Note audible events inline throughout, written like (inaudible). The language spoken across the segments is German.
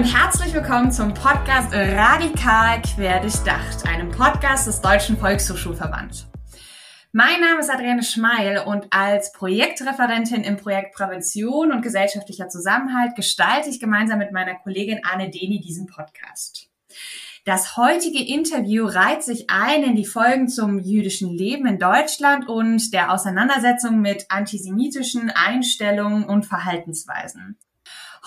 und herzlich willkommen zum Podcast Radikal quer durchdacht, einem Podcast des Deutschen Volkshochschulverband. Mein Name ist Adrienne Schmeil und als Projektreferentin im Projekt Prävention und gesellschaftlicher Zusammenhalt gestalte ich gemeinsam mit meiner Kollegin Anne Deni diesen Podcast. Das heutige Interview reiht sich ein in die Folgen zum jüdischen Leben in Deutschland und der Auseinandersetzung mit antisemitischen Einstellungen und Verhaltensweisen.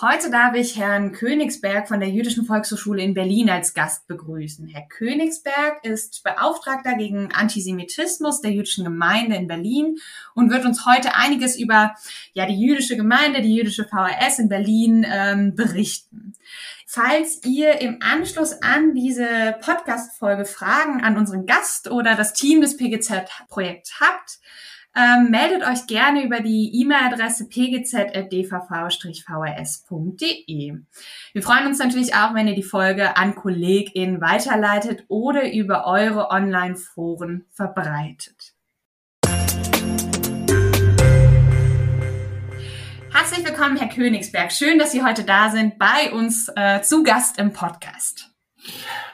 Heute darf ich Herrn Königsberg von der Jüdischen Volkshochschule in Berlin als Gast begrüßen. Herr Königsberg ist Beauftragter gegen Antisemitismus der jüdischen Gemeinde in Berlin und wird uns heute einiges über ja, die jüdische Gemeinde, die jüdische VHS in Berlin ähm, berichten. Falls ihr im Anschluss an diese Podcast-Folge Fragen an unseren Gast oder das Team des PGZ-Projekts habt, ähm, meldet euch gerne über die E-Mail-Adresse pgz.dvv-vrs.de. Wir freuen uns natürlich auch, wenn ihr die Folge an KollegInnen weiterleitet oder über eure Online-Foren verbreitet. Herzlich willkommen, Herr Königsberg. Schön, dass Sie heute da sind, bei uns äh, zu Gast im Podcast.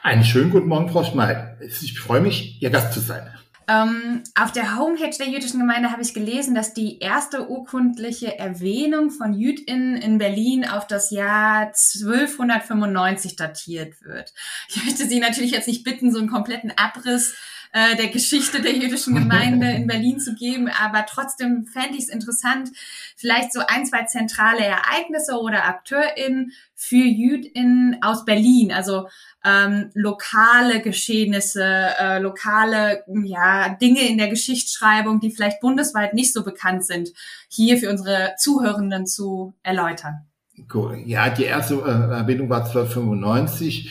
Einen schönen guten Morgen, Frau Schmeid. Ich freue mich, Ihr Gast zu sein. Ähm, auf der Homepage der jüdischen Gemeinde habe ich gelesen, dass die erste urkundliche Erwähnung von JüdInnen in Berlin auf das Jahr 1295 datiert wird. Ich möchte Sie natürlich jetzt nicht bitten, so einen kompletten Abriss äh, der Geschichte der jüdischen Gemeinde in Berlin zu geben, aber trotzdem fände ich es interessant, vielleicht so ein, zwei zentrale Ereignisse oder AkteurInnen für JüdInnen aus Berlin, also ähm, lokale Geschehnisse, äh, lokale ja, Dinge in der Geschichtsschreibung, die vielleicht bundesweit nicht so bekannt sind, hier für unsere Zuhörenden zu erläutern. Cool. Ja, die erste äh, Erwähnung war 1295.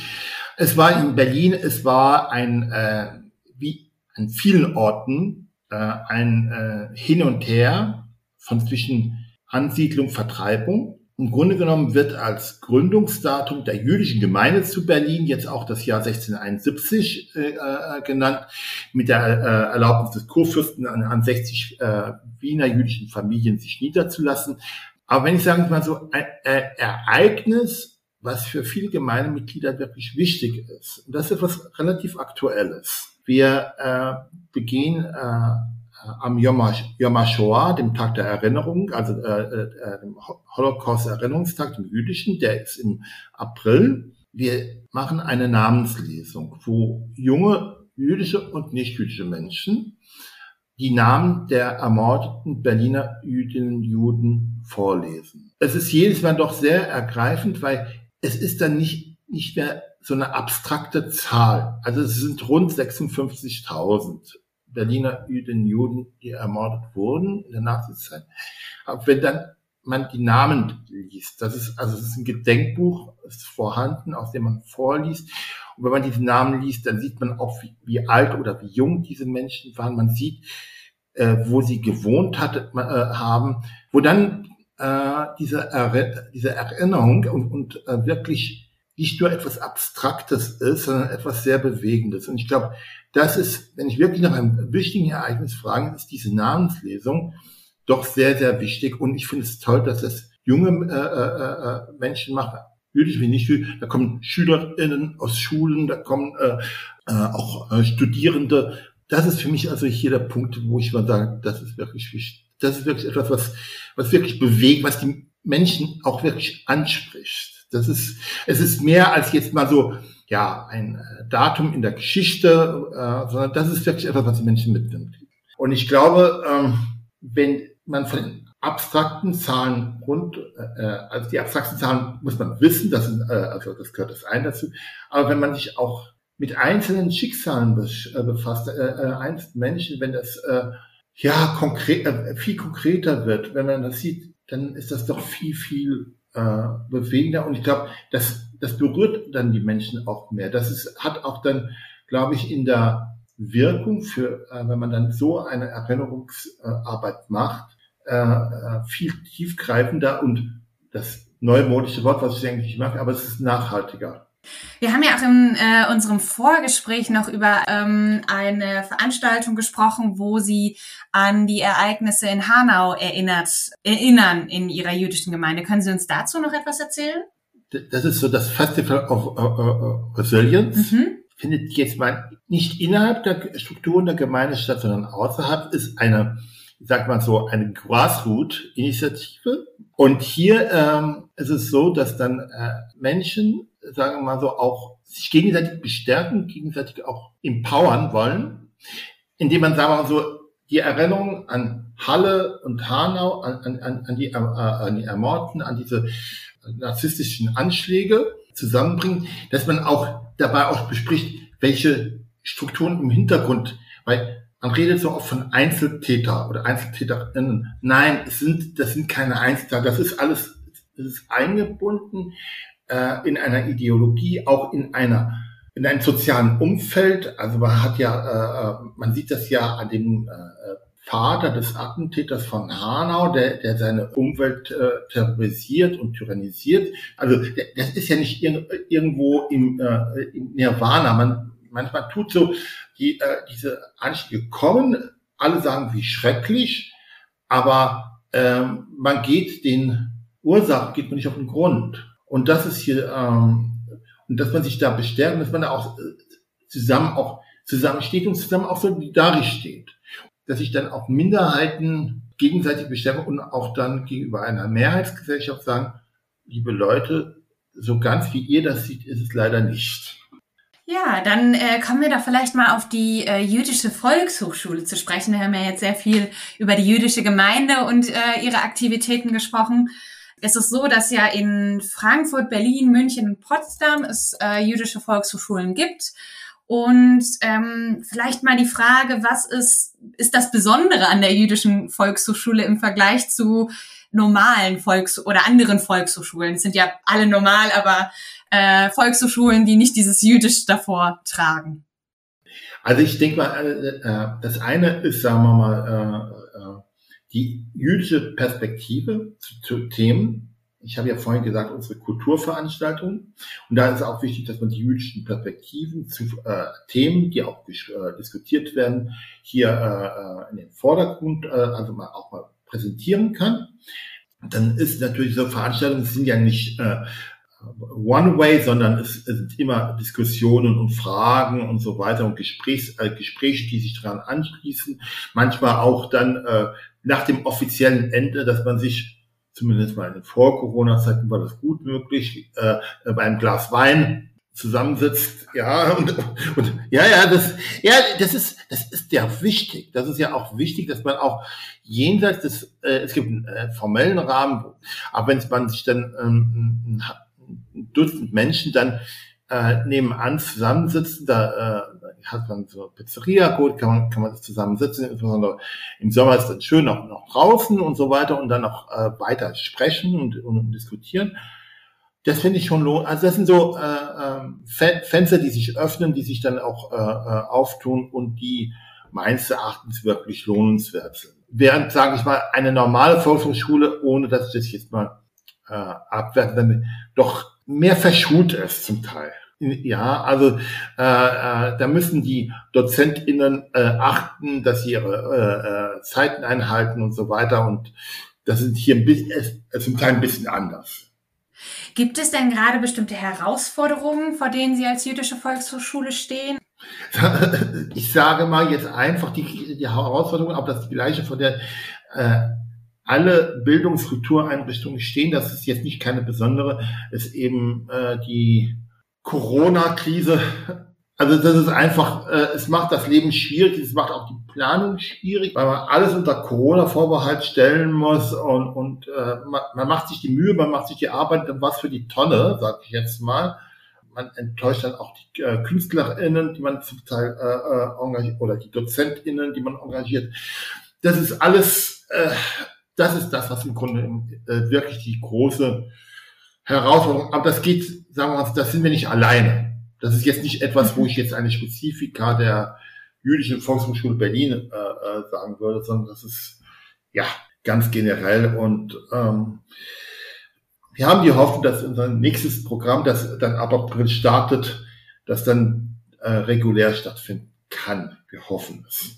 Es war in Berlin, es war ein, äh, wie an vielen Orten, äh, ein äh, Hin und Her von zwischen Ansiedlung, Vertreibung im Grunde genommen wird als Gründungsdatum der jüdischen Gemeinde zu Berlin jetzt auch das Jahr 1671 äh, äh, genannt, mit der äh, Erlaubnis des Kurfürsten an, an 60 äh, Wiener jüdischen Familien sich niederzulassen. Aber wenn ich sagen mal so ein äh, Ereignis, was für viele Gemeindemitglieder wirklich wichtig ist, und das ist etwas relativ Aktuelles. Wir äh, begehen äh, am Yom HaShoah, dem Tag der Erinnerung, also äh, äh, dem Holocaust-Erinnerungstag, dem jüdischen, der ist im April. Wir machen eine Namenslesung, wo junge jüdische und nicht-jüdische Menschen die Namen der ermordeten Berliner Jüdinnen und Juden vorlesen. Es ist jedes Mal doch sehr ergreifend, weil es ist dann nicht, nicht mehr so eine abstrakte Zahl. Also es sind rund 56.000 Berliner Jüdinnen Juden, die ermordet wurden in der Nazizeit. Aber wenn dann man die Namen liest, das ist, also es ist ein Gedenkbuch, ist vorhanden, aus dem man vorliest. Und wenn man diese Namen liest, dann sieht man auch, wie, wie alt oder wie jung diese Menschen waren. Man sieht, äh, wo sie gewohnt hatte, äh, haben, wo dann äh, diese, er diese Erinnerung und, und äh, wirklich nicht nur etwas Abstraktes ist, sondern etwas sehr Bewegendes. Und ich glaube, das ist, wenn ich wirklich nach einem wichtigen Ereignis frage, ist diese Namenslesung doch sehr, sehr wichtig. Und ich finde es toll, dass es junge äh, äh, äh, Menschen machen, jüdisch wie nicht jüdisch. Da kommen SchülerInnen aus Schulen, da kommen äh, äh, auch äh, Studierende. Das ist für mich also hier der Punkt, wo ich mal sage, das ist wirklich wichtig. Das ist wirklich etwas, was, was wirklich bewegt, was die Menschen auch wirklich anspricht. Das ist, es ist mehr als jetzt mal so, ja, ein äh, Datum in der Geschichte, äh, sondern das ist wirklich etwas, was die Menschen mitnimmt. Und ich glaube, ähm, wenn man von abstrakten Zahlen rund, äh, äh also die abstrakten Zahlen muss man wissen, das sind, äh, also das gehört das ein dazu, aber wenn man sich auch mit einzelnen Schicksalen äh, befasst, äh, einzelnen Menschen, wenn das äh, ja konkret, äh, viel konkreter wird, wenn man das sieht, dann ist das doch viel, viel äh, bewegender. Und ich glaube, das, das berührt dann die Menschen auch mehr. Das ist, hat auch dann, glaube ich, in der Wirkung für, äh, wenn man dann so eine Erinnerungsarbeit macht, äh, äh, viel tiefgreifender und das neumodische Wort, was ich eigentlich mag, aber es ist nachhaltiger. Wir haben ja auch in äh, unserem Vorgespräch noch über ähm, eine Veranstaltung gesprochen, wo Sie an die Ereignisse in Hanau erinnert, erinnern in Ihrer jüdischen Gemeinde. Können Sie uns dazu noch etwas erzählen? das ist so das Festival of uh, uh, Resilience. Mhm. Findet jetzt mal nicht innerhalb der Strukturen der Gemeinde statt, sondern außerhalb, ist eine, ich sag mal so, eine Grassroot-Initiative. Und hier ähm, ist es so, dass dann äh, Menschen, sagen wir mal so, auch sich gegenseitig bestärken, gegenseitig auch empowern wollen, indem man, sagen wir mal so, die Erinnerung an Halle und Hanau, an, an, an, die, äh, an die Ermordeten, an diese narzisstischen Anschläge zusammenbringen, dass man auch dabei auch bespricht, welche Strukturen im Hintergrund, weil man redet so oft von Einzeltäter oder Einzeltäterinnen. Nein, es sind, das sind keine Einzeltäter, das ist alles, das ist eingebunden äh, in einer Ideologie, auch in einer in einem sozialen Umfeld. Also man hat ja, äh, äh man sieht das ja an dem äh, Vater des Attentäters von Hanau, der, der seine Umwelt äh, terrorisiert und tyrannisiert. Also das ist ja nicht ir irgendwo im, äh, im Nirvana. Man manchmal tut so, die, äh, diese Anstiege kommen, alle sagen, wie schrecklich, aber ähm, man geht den Ursachen, geht man nicht auf den Grund. Und das ist hier, ähm, und dass man sich da bestärkt, dass man da auch äh, zusammen auch zusammensteht und zusammen auch solidarisch steht dass sich dann auch Minderheiten gegenseitig bestärken und auch dann gegenüber einer Mehrheitsgesellschaft sagen, liebe Leute, so ganz wie ihr das sieht, ist es leider nicht. Ja, dann äh, kommen wir da vielleicht mal auf die äh, jüdische Volkshochschule zu sprechen. Wir haben ja jetzt sehr viel über die jüdische Gemeinde und äh, ihre Aktivitäten gesprochen. Es ist so, dass ja in Frankfurt, Berlin, München und Potsdam es äh, jüdische Volkshochschulen gibt. Und ähm, vielleicht mal die Frage, was ist, ist das Besondere an der jüdischen Volkshochschule im Vergleich zu normalen Volks- oder anderen Volkshochschulen? Es sind ja alle normal, aber äh, Volkshochschulen, die nicht dieses Jüdisch davor tragen. Also ich denke mal, äh, äh, das eine ist, sagen wir mal, äh, die jüdische Perspektive zu, Themen, ich habe ja vorhin gesagt, unsere Kulturveranstaltungen. Und da ist es auch wichtig, dass man die jüdischen Perspektiven zu äh, Themen, die auch äh, diskutiert werden, hier äh, in den Vordergrund, äh, also mal auch mal präsentieren kann. Dann ist natürlich so Veranstaltungen sind ja nicht äh, one way, sondern es, es sind immer Diskussionen und Fragen und so weiter und Gesprächs, äh, Gespräche, die sich daran anschließen. Manchmal auch dann äh, nach dem offiziellen Ende, dass man sich zumindest mal in den Vor-Corona-Zeiten war das gut möglich, äh, bei einem Glas Wein zusammensitzt, ja, (laughs) und, und ja, ja, das, ja, das ist, das ist ja wichtig. Das ist ja auch wichtig, dass man auch jenseits des, äh, es gibt einen äh, formellen Rahmen, aber wenn man sich dann ähm, ein Dutzend Menschen dann äh, nebenan zusammensitzen, da äh, hat man so Pizzeria, gut, kann man, kann man das zusammensitzen, insbesondere im Sommer ist es schön noch, noch draußen und so weiter und dann noch äh, weiter sprechen und, und diskutieren. Das finde ich schon lohnt. Also das sind so äh, äh, Fenster, die sich öffnen, die sich dann auch äh, äh, auftun und die meines Erachtens wirklich lohnenswert sind. Während, sage ich mal, eine normale Volkshochschule, ohne dass ich das jetzt mal äh, abwerte, doch mehr verschult ist zum Teil. Ja, also äh, äh, da müssen die DozentInnen äh, achten, dass sie ihre äh, äh, Zeiten einhalten und so weiter. Und das ist hier ein bisschen, es ist ein bisschen anders. Gibt es denn gerade bestimmte Herausforderungen, vor denen Sie als jüdische Volkshochschule stehen? (laughs) Ich sage mal jetzt einfach die, die Herausforderung, ob das die gleiche, von der äh, alle Bildungskultureinrichtungen stehen. Das ist jetzt nicht keine besondere, ist eben äh, die Corona-Krise, also das ist einfach, äh, es macht das Leben schwierig, es macht auch die Planung schwierig, weil man alles unter Corona-Vorbehalt stellen muss und, und äh, man, man macht sich die Mühe, man macht sich die Arbeit, dann was für die Tonne, sag ich jetzt mal. Man enttäuscht dann auch die äh, KünstlerInnen, die man zum Teil äh, äh, engagiert, oder die DozentInnen, die man engagiert. Das ist alles, äh, das ist das, was im Grunde äh, wirklich die große Herausforderung. Aber das geht, sagen wir mal, das sind wir nicht alleine. Das ist jetzt nicht etwas, wo ich jetzt eine Spezifika der jüdischen Volkshochschule Berlin äh, äh, sagen würde, sondern das ist ja ganz generell. Und ähm, wir haben die Hoffnung, dass unser nächstes Programm, das dann ab April startet, das dann äh, regulär stattfinden kann. Wir hoffen es.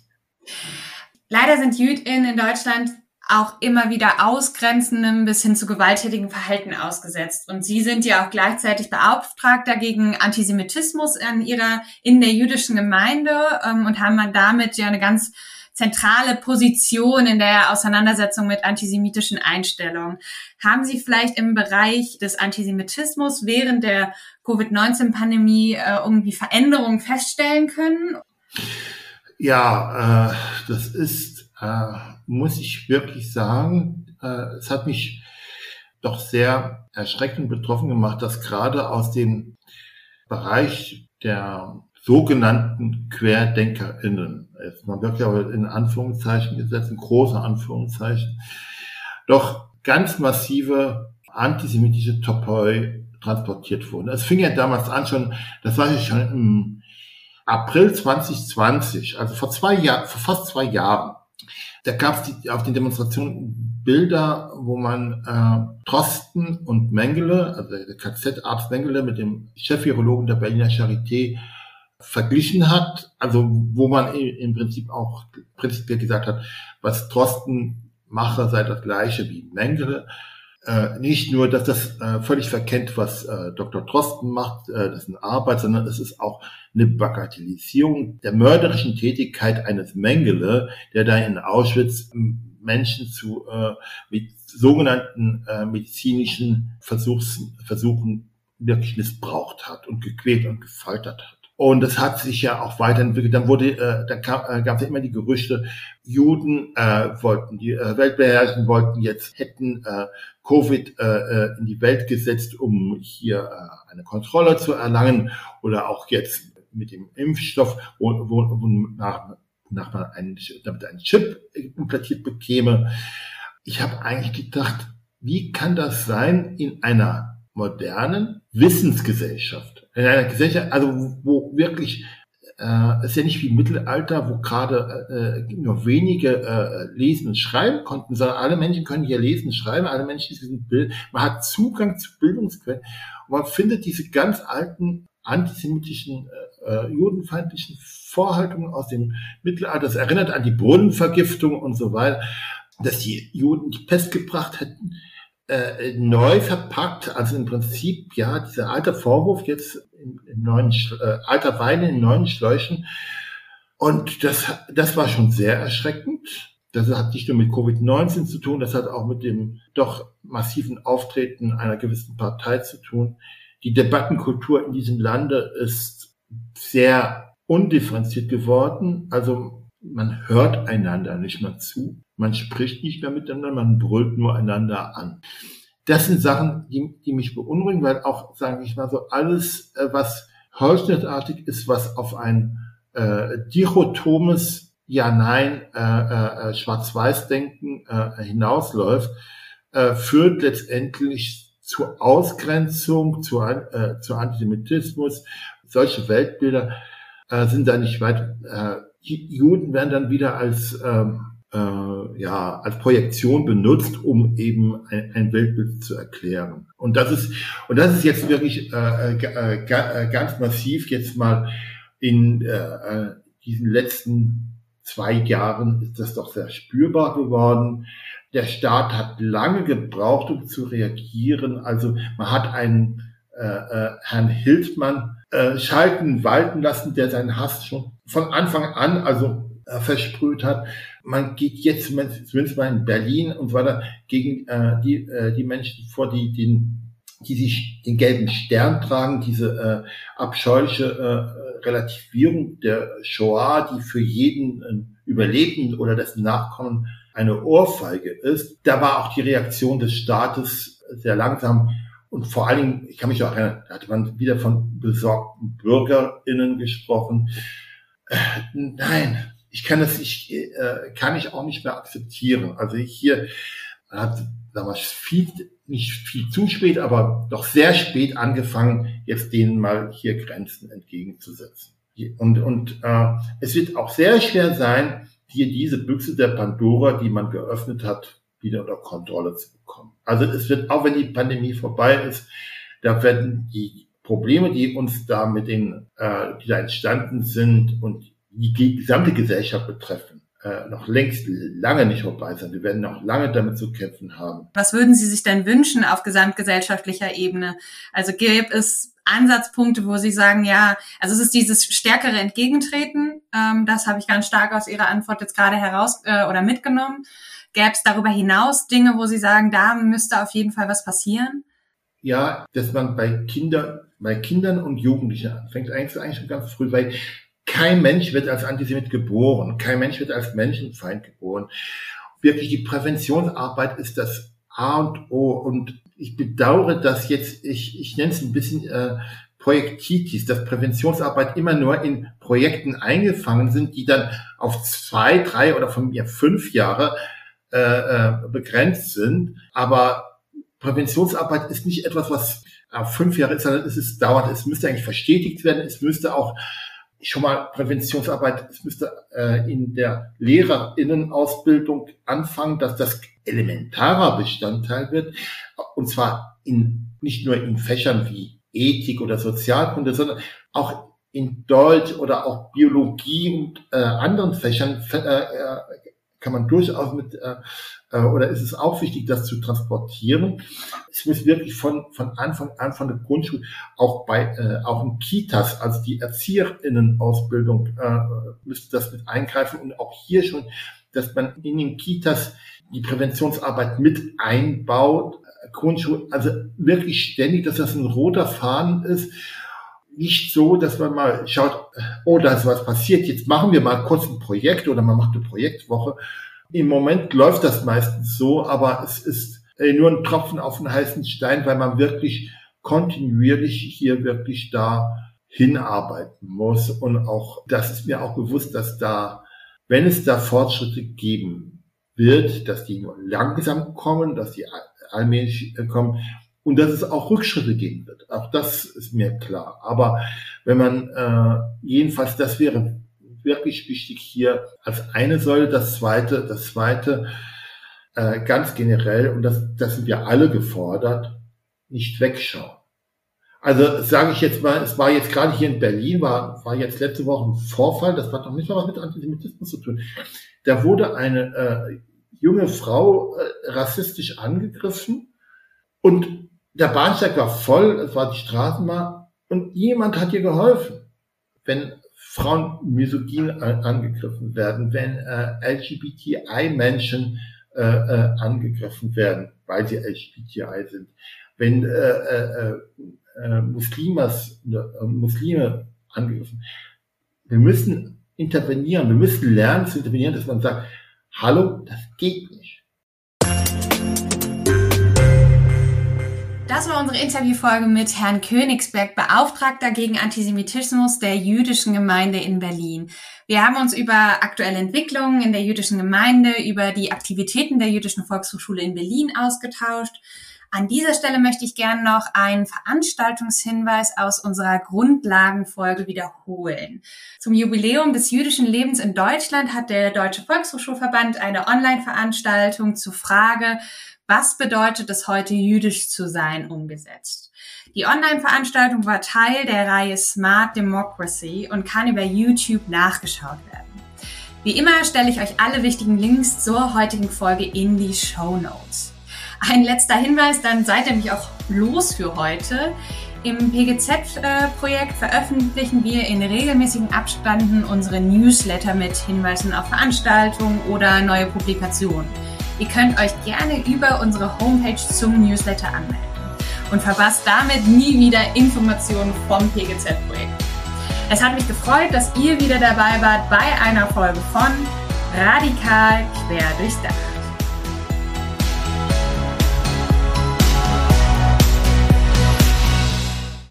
Leider sind JüdInnen in Deutschland auch immer wieder ausgrenzendem bis hin zu gewalttätigen Verhalten ausgesetzt. Und Sie sind ja auch gleichzeitig Beauftragter gegen Antisemitismus in Ihrer, in der jüdischen Gemeinde ähm, und haben damit ja eine ganz zentrale Position in der Auseinandersetzung mit antisemitischen Einstellungen. Haben Sie vielleicht im Bereich des Antisemitismus während der Covid-19-Pandemie äh, irgendwie Veränderungen feststellen können? Ja, äh, das ist, äh, muss ich wirklich sagen, äh, es hat mich doch sehr erschreckend betroffen gemacht, dass gerade aus dem Bereich der sogenannten QuerdenkerInnen, jetzt man wirklich aber in Anführungszeichen gesetzt, in große Anführungszeichen, doch ganz massive antisemitische Topoi transportiert wurden. Es fing ja damals an schon, das war ja schon im April 2020, also vor zwei Jahren, vor fast zwei Jahren, da gab es auf den Demonstrationen Bilder, wo man äh, Trosten und Mengele, also der KZ-Arzt Mengele mit dem Chefvirologen der Berliner Charité verglichen hat, also wo man im Prinzip auch prinzipiell gesagt hat, was Drosten mache, sei das gleiche wie Mengele. Äh, nicht nur, dass das äh, völlig verkennt, was äh, Dr. Drosten macht, äh, das ist eine Arbeit, sondern es ist auch eine Bagatellisierung der mörderischen Tätigkeit eines Mengele, der da in Auschwitz Menschen zu äh, mit sogenannten äh, medizinischen Versuchs, Versuchen wirklich missbraucht hat und gequält und gefoltert hat. Und das hat sich ja auch weiterentwickelt. Dann wurde, äh, da kam, äh, gab es ja immer die Gerüchte, Juden äh, wollten die äh, Welt beherrschen, wollten jetzt hätten äh, Covid äh, äh, in die Welt gesetzt, um hier äh, eine Kontrolle zu erlangen oder auch jetzt mit dem Impfstoff, wo, wo, wo nach, nach man einen, damit ein Chip implantiert bekäme. Ich habe eigentlich gedacht, wie kann das sein in einer modernen Wissensgesellschaft. In einer Gesellschaft, also wo wirklich äh, ist ja nicht wie im Mittelalter, wo gerade äh, nur wenige äh, lesen und schreiben konnten, sondern alle Menschen können hier lesen und schreiben, alle Menschen sind Bild, man hat Zugang zu Bildungsquellen und man findet diese ganz alten antisemitischen, äh, äh judenfeindlichen Vorhaltungen aus dem Mittelalter. Das erinnert an die Brunnenvergiftung und so weiter, dass die Juden die Pest gebracht hätten äh, neu verpackt, also im Prinzip, ja, dieser alte Vorwurf jetzt in, in neuen, äh, alter Wein in neuen Schläuchen. Und das, das war schon sehr erschreckend. Das hat nicht nur mit Covid-19 zu tun, das hat auch mit dem doch massiven Auftreten einer gewissen Partei zu tun. Die Debattenkultur in diesem Lande ist sehr undifferenziert geworden. Also man hört einander nicht mehr zu. Man spricht nicht mehr miteinander, man brüllt nur einander an. Das sind Sachen, die, die mich beunruhigen, weil auch, sage ich mal so, alles, äh, was holzschnittartig ist, was auf ein äh, dichotomes Ja-Nein, äh, äh, äh, Schwarz-Weiß-Denken äh, hinausläuft, äh, führt letztendlich zur Ausgrenzung, zu, äh, zu Antisemitismus. Solche Weltbilder äh, sind da nicht weit. Äh, Juden werden dann wieder als ähm, äh, ja, als Projektion benutzt, um eben ein, ein, Weltbild zu erklären. Und das ist, und das ist jetzt wirklich äh, äh, äh ganz massiv jetzt mal in äh, äh, diesen letzten zwei Jahren ist das doch sehr spürbar geworden. Der Staat hat lange gebraucht, um zu reagieren. Also man hat einen äh, äh, Herrn Hildmann äh, schalten, walten lassen, der seinen Hass schon von Anfang an, also äh, versprüht hat. Man geht jetzt zumindest mal in Berlin und so weiter gegen äh, die, äh, die Menschen vor, die den die sich den gelben Stern tragen, diese äh, abscheuliche äh, Relativierung der Shoah, die für jeden äh, Überlebenden oder dessen Nachkommen eine Ohrfeige ist. Da war auch die Reaktion des Staates sehr langsam und vor allen Dingen, ich kann mich auch erinnern, da hatte man wieder von besorgten BürgerInnen gesprochen. Äh, nein, ich kann das ich, äh, kann ich auch nicht mehr akzeptieren. Also ich hier hat damals viel, nicht viel zu spät, aber doch sehr spät angefangen, jetzt denen mal hier Grenzen entgegenzusetzen. Und, und äh, es wird auch sehr schwer sein, hier diese Büchse der Pandora, die man geöffnet hat, wieder unter Kontrolle zu bekommen. Also es wird, auch wenn die Pandemie vorbei ist, da werden die Probleme, die uns da mit den, äh, die da entstanden sind und die gesamte Gesellschaft betreffen, äh, noch längst lange nicht vorbei sein. Wir werden noch lange damit zu kämpfen haben. Was würden Sie sich denn wünschen auf gesamtgesellschaftlicher Ebene? Also gäbe es Ansatzpunkte, wo Sie sagen, ja, also es ist dieses stärkere Entgegentreten, ähm, das habe ich ganz stark aus Ihrer Antwort jetzt gerade heraus äh, oder mitgenommen. Gäbe es darüber hinaus Dinge, wo Sie sagen, da müsste auf jeden Fall was passieren? Ja, dass man bei Kindern, bei Kindern und Jugendlichen anfängt, eigentlich, eigentlich schon ganz früh, weil kein Mensch wird als Antisemit geboren, kein Mensch wird als Menschenfeind geboren. Wirklich die Präventionsarbeit ist das A und O und ich bedauere, dass jetzt, ich, ich nenne es ein bisschen äh, Projektitis, dass Präventionsarbeit immer nur in Projekten eingefangen sind, die dann auf zwei, drei oder von mir fünf Jahre äh, äh, begrenzt sind. Aber Präventionsarbeit ist nicht etwas, was auf fünf Jahre ist, sondern es ist dauert. Es müsste eigentlich verstetigt werden. Es müsste auch schon mal Präventionsarbeit, es müsste äh, in der Lehrerinnenausbildung anfangen, dass das elementarer Bestandteil wird. Und zwar in, nicht nur in Fächern wie Ethik oder Sozialkunde, sondern auch in Deutsch oder auch Biologie und äh, anderen Fächern äh, äh kann man durchaus mit, äh, äh, oder ist es auch wichtig, das zu transportieren. Es muss wirklich von, von Anfang an, von der Grundschule, auch bei, äh, auch in Kitas, also die Erzieherinnenausbildung, äh, müsste das mit eingreifen und auch hier schon, dass man in den Kitas die Präventionsarbeit mit einbaut, Grundschule, also wirklich ständig, dass das ein roter Faden ist nicht so, dass man mal schaut, oh, da ist was passiert, jetzt machen wir mal kurz ein Projekt oder man macht eine Projektwoche. Im Moment läuft das meistens so, aber es ist äh, nur ein Tropfen auf den heißen Stein, weil man wirklich kontinuierlich hier wirklich da hinarbeiten muss. Und auch, das ist mir auch bewusst, dass da, wenn es da Fortschritte geben wird, dass die nur langsam kommen, dass die allmählich äh, kommen, und dass es auch Rückschritte geben wird. Auch das ist mir klar. Aber wenn man äh, jedenfalls, das wäre wirklich wichtig hier als eine Säule, das zweite, das zweite äh, ganz generell, und das, das sind wir alle gefordert, nicht wegschauen. Also sage ich jetzt mal, es war jetzt gerade hier in Berlin, war, war jetzt letzte Woche ein Vorfall, das hat noch nicht mal was mit Antisemitismus zu tun. Da wurde eine äh, junge Frau äh, rassistisch angegriffen und der Bahnsteig war voll, es war die Straßenbahn und jemand hat ihr geholfen. Wenn Frauen misogyn angegriffen werden, wenn äh, LGBTI-Menschen äh, äh, angegriffen werden, weil sie LGBTI sind, wenn äh, äh, äh, Muslimas, äh, Muslime angegriffen. Wir müssen intervenieren, wir müssen lernen zu intervenieren, dass man sagt, hallo, das geht nicht. Das war unsere Interviewfolge mit Herrn Königsberg, Beauftragter gegen Antisemitismus der jüdischen Gemeinde in Berlin. Wir haben uns über aktuelle Entwicklungen in der jüdischen Gemeinde, über die Aktivitäten der jüdischen Volkshochschule in Berlin ausgetauscht. An dieser Stelle möchte ich gerne noch einen Veranstaltungshinweis aus unserer Grundlagenfolge wiederholen. Zum Jubiläum des jüdischen Lebens in Deutschland hat der Deutsche Volkshochschulverband eine Online-Veranstaltung zur Frage, was bedeutet es heute jüdisch zu sein umgesetzt. Die Online-Veranstaltung war Teil der Reihe Smart Democracy und kann über YouTube nachgeschaut werden. Wie immer stelle ich euch alle wichtigen Links zur heutigen Folge in die Show Notes. Ein letzter Hinweis, dann seid ihr mich auch los für heute. Im PGZ-Projekt veröffentlichen wir in regelmäßigen Abständen unsere Newsletter mit Hinweisen auf Veranstaltungen oder neue Publikationen. Ihr könnt euch gerne über unsere Homepage zum Newsletter anmelden und verpasst damit nie wieder Informationen vom PGZ-Projekt. Es hat mich gefreut, dass ihr wieder dabei wart bei einer Folge von Radikal quer durchs Dach.